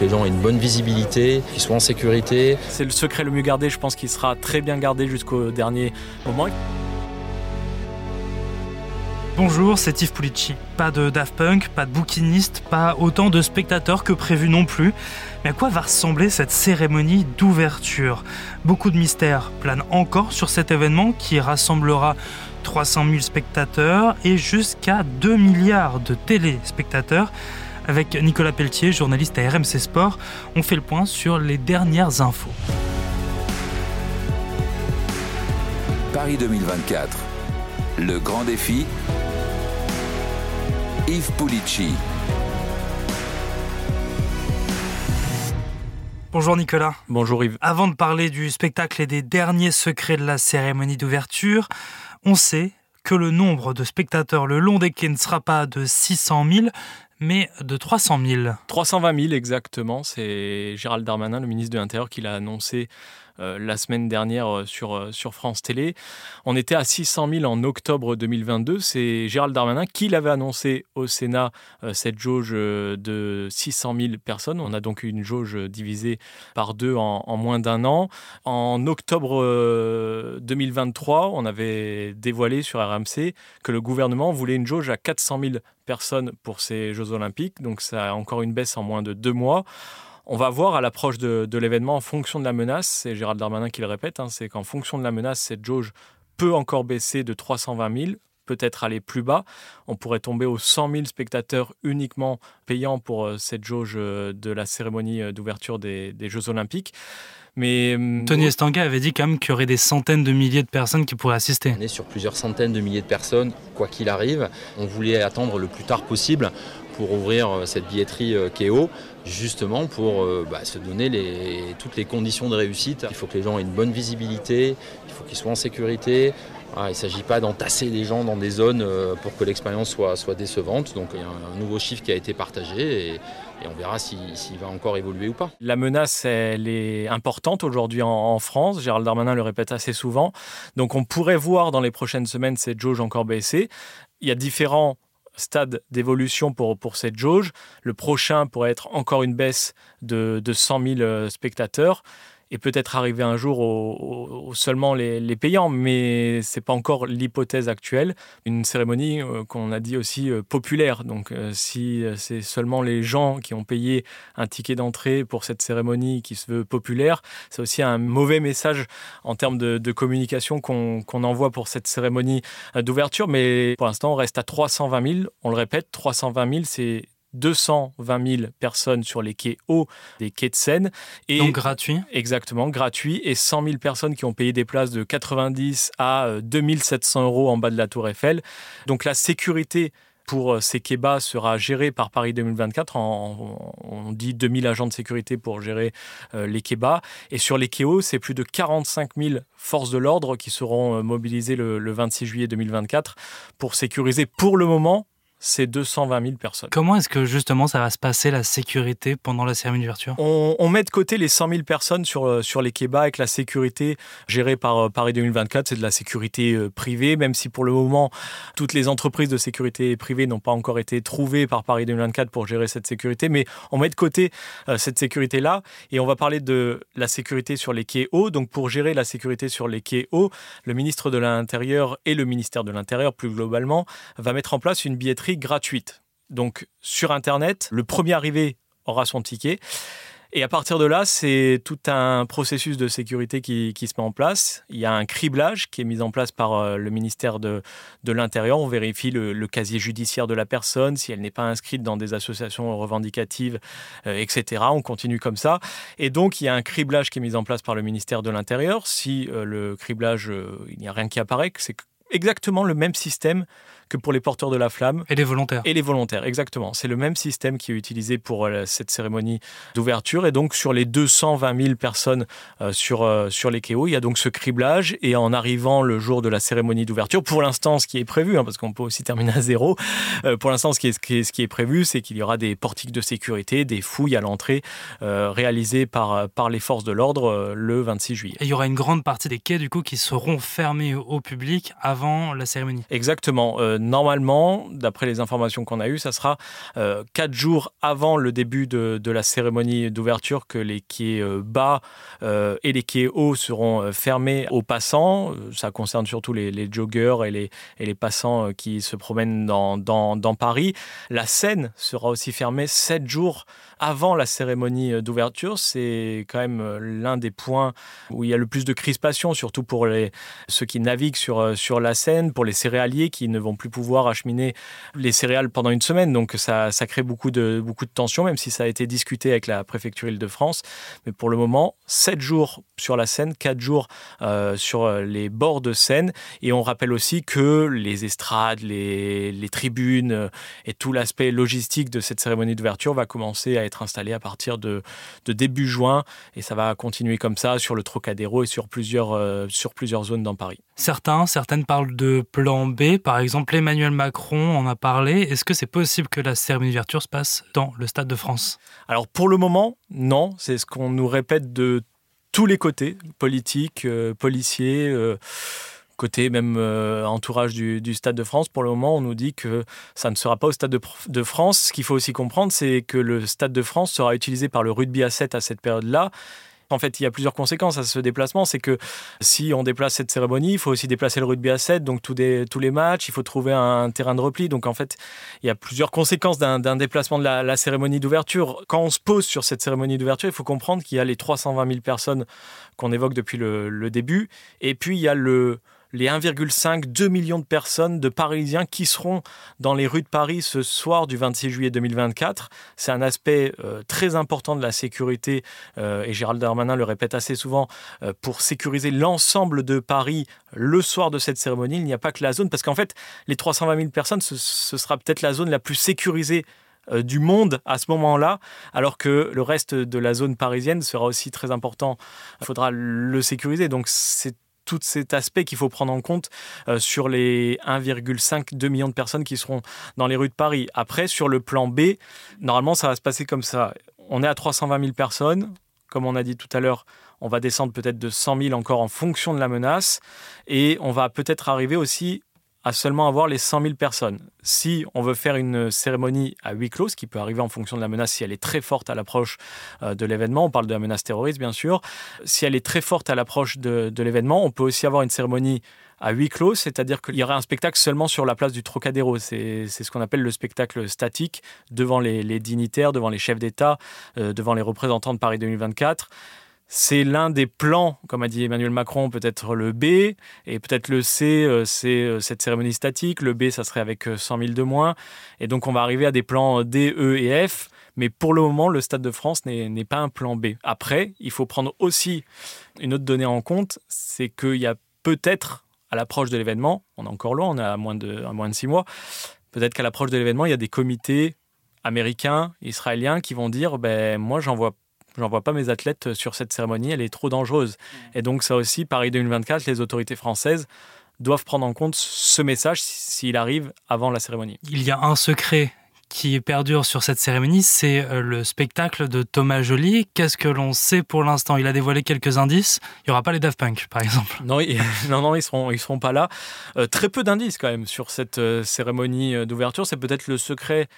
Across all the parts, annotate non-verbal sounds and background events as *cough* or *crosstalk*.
que les gens aient une bonne visibilité, qu'ils soient en sécurité. C'est le secret le mieux gardé, je pense qu'il sera très bien gardé jusqu'au dernier moment. Bonjour, c'est Yves Pulici. Pas de Daft Punk, pas de bouquiniste, pas autant de spectateurs que prévu non plus. Mais à quoi va ressembler cette cérémonie d'ouverture? Beaucoup de mystères planent encore sur cet événement qui rassemblera 300 000 spectateurs et jusqu'à 2 milliards de téléspectateurs. Avec Nicolas Pelletier, journaliste à RMC Sport, on fait le point sur les dernières infos. Paris 2024. Le grand défi. Yves Pulici. Bonjour Nicolas. Bonjour Yves. Avant de parler du spectacle et des derniers secrets de la cérémonie d'ouverture, on sait que le nombre de spectateurs le long des quais ne sera pas de 600 000, mais de 300 000. 320 000 exactement, c'est Gérald Darmanin, le ministre de l'Intérieur, qui l'a annoncé la semaine dernière euh, sur, euh, sur France Télé. On était à 600 000 en octobre 2022. C'est Gérald Darmanin qui l'avait annoncé au Sénat, cette jauge de 600 000 personnes. On a donc une jauge divisée par deux en, en moins d'un an. En octobre 2023, on avait dévoilé sur RMC que le gouvernement voulait une jauge à 400 000 personnes pour ces Jeux olympiques. Donc ça a encore une baisse en moins de deux mois. On va voir à l'approche de, l'événement en fonction de la menace, c'est Gérald Darmanin qui le répète, hein, c'est qu'en fonction de la menace, cette jauge peut encore baisser de 320 000 peut-être aller plus bas. On pourrait tomber aux 100 000 spectateurs uniquement payants pour euh, cette jauge euh, de la cérémonie euh, d'ouverture des, Jeux Olympiques. Mais Tony Estanguet avait dit quand même qu'il y aurait des centaines de milliers de personnes qui pourraient assister. On est sur plusieurs centaines de milliers de personnes, quoi qu'il arrive. On voulait attendre le plus tard possible pour ouvrir cette billetterie Kéo justement pour euh, bah, se donner toutes les conditions de réussite. Il faut que les gens aient une bonne visibilité, il faut qu'ils soient en sécurité. il ne s'agit pas d'entasser les gens dans des zones euh, pour que l'expérience soit, décevante. Donc il y a un nouveau chiffre qui a été partagé et, on verra s'il va encore évoluer ou pas. La menace, elle est importante aujourd'hui en, France. Gérald Darmanin le répète assez souvent. Donc on pourrait voir dans les prochaines semaines cette jauge encore baisser. Il y a différents stade d'évolution pour, cette jauge. Le prochain pourrait être encore une baisse de, de 100 000 euh, spectateurs et peut-être arriver un jour au, seulement les, payants, mais c'est pas encore l'hypothèse actuelle. Une cérémonie euh, qu'on a dit aussi euh, populaire. Donc, si c'est seulement les gens qui ont payé un ticket d'entrée pour cette cérémonie qui se veut populaire, c'est aussi un mauvais message en termes de, communication qu'on envoie pour cette cérémonie d'ouverture. Mais pour l'instant, on reste à 320 000. On le répète, 320 000, c'est 220 000 personnes sur les quais hauts des quais de Seine. Et Donc gratuit Exactement, gratuit. Et 100 000 personnes qui ont payé des places de 90 à 2700 euh, euros en bas de la Tour Eiffel. Donc la sécurité pour euh, ces quais bas sera gérée par Paris 2024. on dit 2000 agents de sécurité pour gérer euh, les quais bas. Et sur les quais hauts, c'est plus de 45 000 forces de l'ordre qui seront mobilisées le 26 juillet 2024 pour sécuriser pour le moment c'est 220 000 personnes. Comment est-ce que justement ça va se passer la sécurité pendant la cérémonie d'ouverture? On, met de côté les 100 000 personnes sur, euh, sur les Québas avec la sécurité gérée par euh, Paris 2024. C'est de la sécurité euh, privée, même si pour le moment, toutes les entreprises de sécurité privée n'ont pas encore été trouvées par Paris 2024 pour gérer cette sécurité. Mais on met de côté cette sécurité-là et on va parler de la sécurité sur les quais hauts. Donc pour gérer la sécurité sur les quais hauts, le ministre de l'Intérieur et le ministère de l'Intérieur plus globalement va mettre en place une billetterie gratuite. Donc sur Internet, le premier arrivé aura son ticket. Et à partir de là, c'est tout un processus de sécurité qui, se met en place. Il y a un criblage qui est mis en place par euh, le ministère de, de l'Intérieur. On vérifie le, casier judiciaire de la personne, si elle n'est pas inscrite dans des associations revendicatives, euh, etc. On continue comme ça. Et donc, il y a un criblage qui est mis en place par le ministère de l'Intérieur. Si euh, le criblage, il n'y a rien qui apparaît, c'est exactement le même système que pour les porteurs de la flamme. Et les volontaires. Et les volontaires, exactement. C'est le même système qui est utilisé pour euh, cette cérémonie d'ouverture. Et donc, sur les 220 000 personnes euh, sur, euh, sur les Kéo, il y a donc ce criblage. Et en arrivant le jour de la cérémonie d'ouverture, pour l'instant, ce qui est prévu, hein, parce qu'on peut aussi terminer à zéro, pour l'instant, ce, qui est, ce qui est prévu, c'est qu'il y aura des portiques de sécurité, des fouilles à l'entrée réalisées par, par les forces de l'ordre le 26 juillet. Et il y aura une grande partie des quais, du coup, qui seront fermés au public avant la cérémonie. Exactement normalement, d'après les informations qu'on a eues, ça sera quatre jours avant le début de, la cérémonie d'ouverture que les quais bas et les quais hauts seront fermés aux passants. Ça concerne surtout les, joggeurs et les, et les passants qui se promènent dans, dans, dans Paris. La Seine sera aussi fermée sept jours avant la cérémonie d'ouverture. C'est quand même euh, l'un des points où il y a le plus de crispation, surtout pour les, ceux qui naviguent sur, euh, sur la Seine, pour les céréaliers qui ne vont plus pouvoir acheminer les céréales pendant une semaine. Donc ça, crée beaucoup de, beaucoup de tensions, même si ça a été discuté avec la préfecture Île-de-France. Mais pour le moment, 7 jours sur la Seine, 4 jours euh, sur les bords de Seine. Et on rappelle aussi que les estrades, les, tribunes et tout l'aspect logistique de cette cérémonie d'ouverture va commencer à être être installé à partir de, début juin et ça va continuer comme ça sur le Trocadéro et sur plusieurs, euh, sur plusieurs zones dans Paris. Certains, certaines parlent de plan B. Par exemple, Emmanuel Macron en a parlé. Est-ce que c'est possible que la cérémonie d'ouverture se passe dans le Stade de France? Alors pour le moment, non. C'est ce qu'on nous répète de tous les côtés, politiques, euh, policiers. Euh, côté même euh, entourage du, Stade de France, pour le moment, on nous dit que ça ne sera pas au Stade de, France. Ce qu'il faut aussi comprendre, c'est que le Stade de France sera utilisé par le rugby à 7 à cette période-là. En fait, il y a plusieurs conséquences à ce déplacement. C'est que si on déplace cette cérémonie, il faut aussi déplacer le rugby à 7, donc tous, les matchs, il faut trouver un terrain de repli. Donc en fait, il y a plusieurs conséquences d'un déplacement de la, cérémonie d'ouverture. Quand on se pose sur cette cérémonie d'ouverture, il faut comprendre qu'il y a les 320 000 personnes qu'on évoque depuis le début. Et puis, il y a le, les 1,5, 2 millions de personnes, de Parisiens qui seront dans les rues de Paris ce soir du 26 juillet 2024. C'est un aspect euh, très important de la sécurité, euh, et Gérald Darmanin le répète assez souvent, euh, pour sécuriser l'ensemble de Paris le soir de cette cérémonie. Il n'y a pas que la zone, parce qu'en fait, les 320 000 personnes, ce, ce sera peut-être la zone la plus sécurisée du monde à ce moment-là, alors que le reste de la zone parisienne sera aussi très important. Il faudra le sécuriser. Donc c'est tout cet aspect qu'il faut prendre en compte euh, sur les 1,5-2 millions de personnes qui seront dans les rues de Paris. Après, sur le plan B, normalement, ça va se passer comme ça. On est à 320 000 personnes. Comme on a dit tout à l'heure, on va descendre peut-être de 100 000 encore en fonction de la menace. Et on va peut-être arriver aussi à seulement avoir les 100 000 personnes. Si on veut faire une cérémonie à huis clos, ce qui peut arriver en fonction de la menace si elle est très forte à l'approche euh, de l'événement, on parle de la menace terroriste bien sûr, si elle est très forte à l'approche de, l'événement, on peut aussi avoir une cérémonie à huis clos, c'est-à-dire qu'il y aurait un spectacle seulement sur la place du Trocadéro. C'est ce qu'on appelle le spectacle statique, devant les, dignitaires, devant les chefs d'État, euh, devant les représentants de Paris 2024. C'est l'un des plans, comme a dit Emmanuel Macron, peut-être le B, et peut-être le C, euh, c'est euh, cette cérémonie statique. Le B, ça serait avec 100 euh, 000 de moins. Et donc, on va arriver à des plans D, E et F. Mais pour le moment, le Stade de France n'est pas un plan B. Après, il faut prendre aussi une autre donnée en compte, c'est qu'il y a peut-être, à l'approche de l'événement, on est encore loin, on est à moins de, à six mois, peut-être qu'à l'approche de l'événement, il y a des comités américains, israéliens qui vont dire ben, moi, j'en vois j'envoie pas mes athlètes sur cette cérémonie, elle est trop dangereuse. Et donc ça aussi, Paris 2024, les autorités françaises doivent prendre en compte ce message s'il arrive avant la cérémonie. Il y a un secret qui perdure sur cette cérémonie, c'est euh, le spectacle de Thomas Joly. Qu'est-ce que l'on sait pour l'instant? Il a dévoilé quelques indices. Il n'y aura pas les Daft Punk, par exemple. Non, *laughs* non, non, ils seront, ils seront pas là. Euh, très peu d'indices quand même sur cette euh, cérémonie d'ouverture. C'est peut-être le secret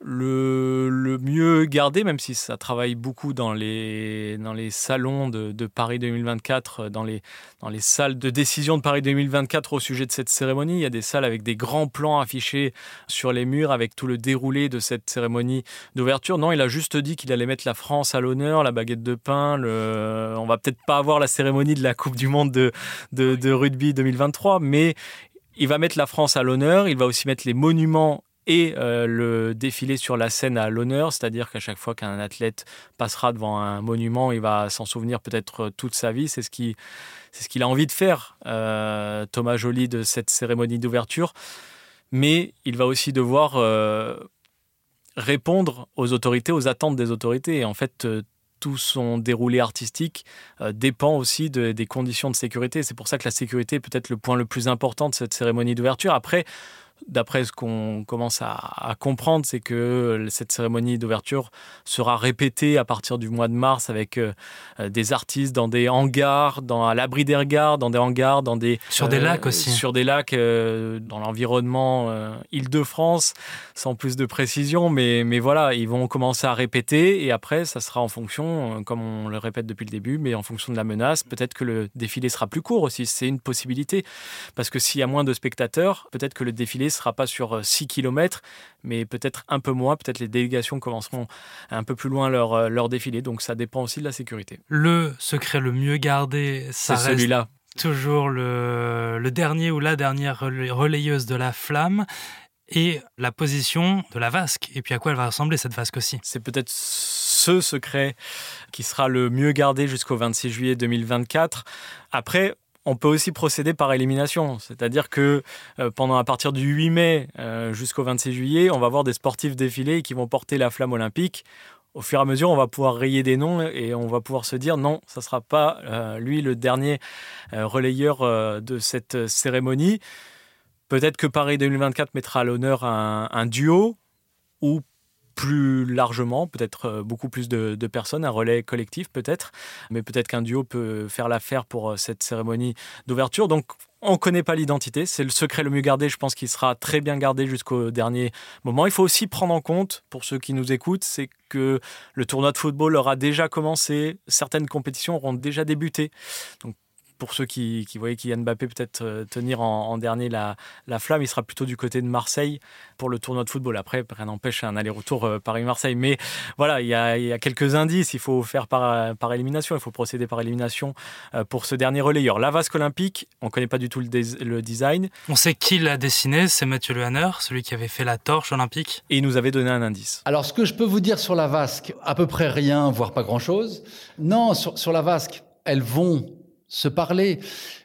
le, mieux gardé, même si ça travaille beaucoup dans les, dans les salons de, Paris 2024, dans les, dans les salles de décision de Paris 2024 au sujet de cette cérémonie. Il y a des salles avec des grands plans affichés sur les murs avec tout le déroulé de cette cérémonie d'ouverture. Non, il a juste dit qu'il allait mettre la France à l'honneur, la baguette de pain. Le... On va peut-être pas avoir la cérémonie de la Coupe du Monde de, de, de rugby 2023, mais il va mettre la France à l'honneur, il va aussi mettre les monuments et euh, le défilé sur la scène à l'honneur, c'est-à-dire qu'à chaque fois qu'un athlète passera devant un monument, il va s'en souvenir peut-être toute sa vie. C'est ce qui, c'est ce qu'il a envie de faire, euh, Thomas Joly, de cette cérémonie d'ouverture. Mais il va aussi devoir euh, répondre aux autorités, aux attentes des autorités. Et en fait, tout son déroulé artistique dépend aussi des conditions de sécurité. C'est pour ça que la sécurité est peut-être le point le plus important de cette cérémonie d'ouverture. Après, d'après ce qu'on commence à, comprendre, c'est que cette cérémonie d'ouverture sera répétée à partir du mois de mars avec euh, des artistes dans des hangars, dans, à l'abri des regards, dans des hangars, dans des... Sur des lacs aussi. Sur des lacs dans l'environnement Île-de-France, sans plus de précision, mais, mais voilà, ils vont commencer à répéter et après, ça sera en fonction, comme on le répète depuis le début, mais en fonction de la menace, peut-être que le défilé sera plus court aussi, c'est une possibilité, parce que s'il y a moins de spectateurs, peut-être que le défilé sera pas sur 6 euh, km, mais peut-être un peu moins. Peut-être les délégations commenceront un peu plus loin leur, euh, leur défilé. Donc ça dépend aussi de la sécurité. Le secret le mieux gardé, reste celui-là. Toujours le, le dernier ou la dernière relayeuse de la flamme et la position de la vasque. Et puis à quoi elle va ressembler cette vasque aussi? C'est peut-être ce secret qui sera le mieux gardé jusqu'au 26 juillet 2024. Après, on peut aussi procéder par élimination, c'est-à-dire que euh, pendant à partir du 8 mai euh, jusqu'au 26 juillet, on va voir des sportifs défiler qui vont porter la flamme olympique. Au fur et à mesure, on va pouvoir rayer des noms et on va pouvoir se dire non, ça ne sera pas euh, lui le dernier relayeur de cette cérémonie. Peut-être que Paris 2024 mettra à l'honneur un, un duo ou plus largement, peut-être euh, beaucoup plus de, personnes, un relais collectif peut-être, mais peut-être qu'un duo peut faire l'affaire pour euh, cette cérémonie d'ouverture. Donc on ne connaît pas l'identité, c'est le secret le mieux gardé, je pense qu'il sera très bien gardé jusqu'au dernier moment. Il faut aussi prendre en compte, pour ceux qui nous écoutent, c'est que le tournoi de football aura déjà commencé, certaines compétitions auront déjà débuté. Pour ceux qui, qui voyaient Kylian Mbappé peut-être euh, tenir en, dernier la, la, flamme, il sera plutôt du côté de Marseille pour le tournoi de football. Après, rien n'empêche un aller-retour euh, Paris-Marseille. Mais voilà, il y, a, il y, a, quelques indices. Il faut faire par, par élimination. Il faut procéder par élimination euh, pour ce dernier relayeur. La vasque olympique, on ne connaît pas du tout le, le, design. On sait qui l'a dessiné, c'est Mathieu Lehanner, celui qui avait fait la torche olympique. Et il nous avait donné un indice. Alors, ce que je peux vous dire sur la vasque, à peu près rien, voire pas grand-chose. Non, sur, sur la vasque, elles vont se parler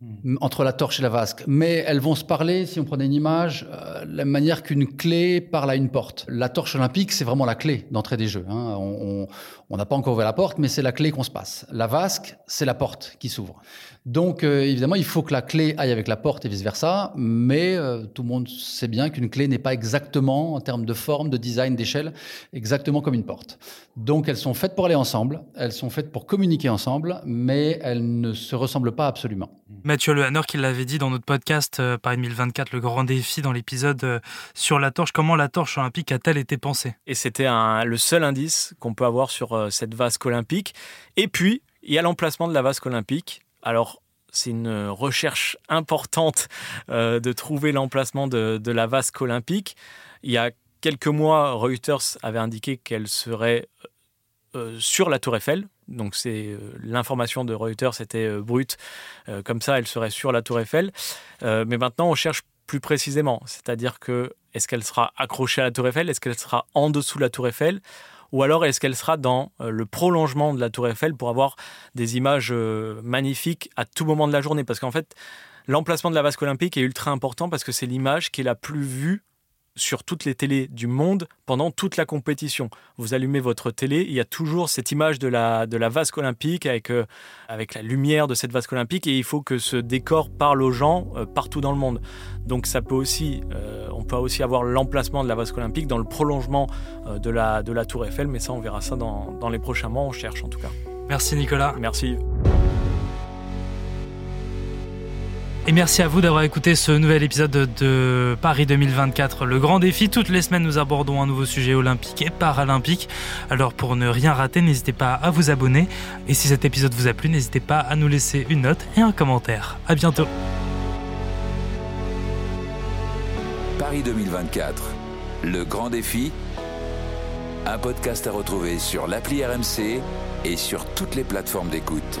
hmm. entre la torche et la vasque. Mais elles vont se parler, si on prenait une image, euh, la manière qu'une clé parle à une porte. La torche olympique, c'est vraiment la clé d'entrée des Jeux. Hein. On n'a pas encore ouvert la porte, mais c'est la clé qu'on se passe. La vasque, c'est la porte qui s'ouvre. Donc, euh, évidemment, il faut que la clé aille avec la porte et vice-versa, mais euh, tout le monde sait bien qu'une clé n'est pas exactement, en termes de forme, de design, d'échelle, exactement comme une porte. Donc, elles sont faites pour aller ensemble, elles sont faites pour communiquer ensemble, mais elles ne se ressemblent pas absolument. Mathieu Lehanor qui l'avait dit dans notre podcast euh, Paris 2024, le grand défi dans l'épisode sur la torche, comment la torche olympique a-t-elle été pensée? Et c'était le seul indice qu'on peut avoir sur cette vasque olympique. Et puis, il y a l'emplacement de la vasque olympique alors, c'est une recherche importante euh, de trouver l'emplacement de, la vasque olympique. Il y a quelques mois, Reuters avait indiqué qu'elle serait euh, sur la Tour Eiffel. Donc c'est euh, l'information de Reuters était brute. comme ça, elle serait sur la Tour Eiffel. mais maintenant, on cherche plus précisément, c'est-à-dire que est-ce qu'elle sera accrochée à la Tour Eiffel, est-ce qu'elle sera en dessous de la Tour Eiffel, ou alors est-ce qu'elle sera dans euh, le prolongement de la tour Eiffel pour avoir des images euh, magnifiques à tout moment de la journée? Parce qu'en fait, l'emplacement de la vasque olympique est ultra important parce que c'est l'image qui est la plus vue sur toutes les télés du monde pendant toute la compétition. Vous allumez votre télé, il y a toujours cette image de la, de la vasque olympique avec, euh, avec la lumière de cette vasque olympique et il faut que ce décor parle aux gens euh, partout dans le monde. Donc ça peut aussi, euh, on peut aussi avoir l'emplacement de la vasque olympique dans le prolongement de, la, de la tour Eiffel, mais ça on verra ça dans, dans les prochains mois, on cherche en tout cas. Merci Nicolas. Merci. Et merci à vous d'avoir écouté ce nouvel épisode de Paris 2024, le grand défi. Toutes les semaines, nous abordons un nouveau sujet olympique et paralympique. Alors pour ne rien rater, n'hésitez pas à vous abonner. Et si cet épisode vous a plu, n'hésitez pas à nous laisser une note et un commentaire. À bientôt. Paris 2024, le grand défi. Un podcast à retrouver sur l'appli RMC et sur toutes les plateformes d'écoute.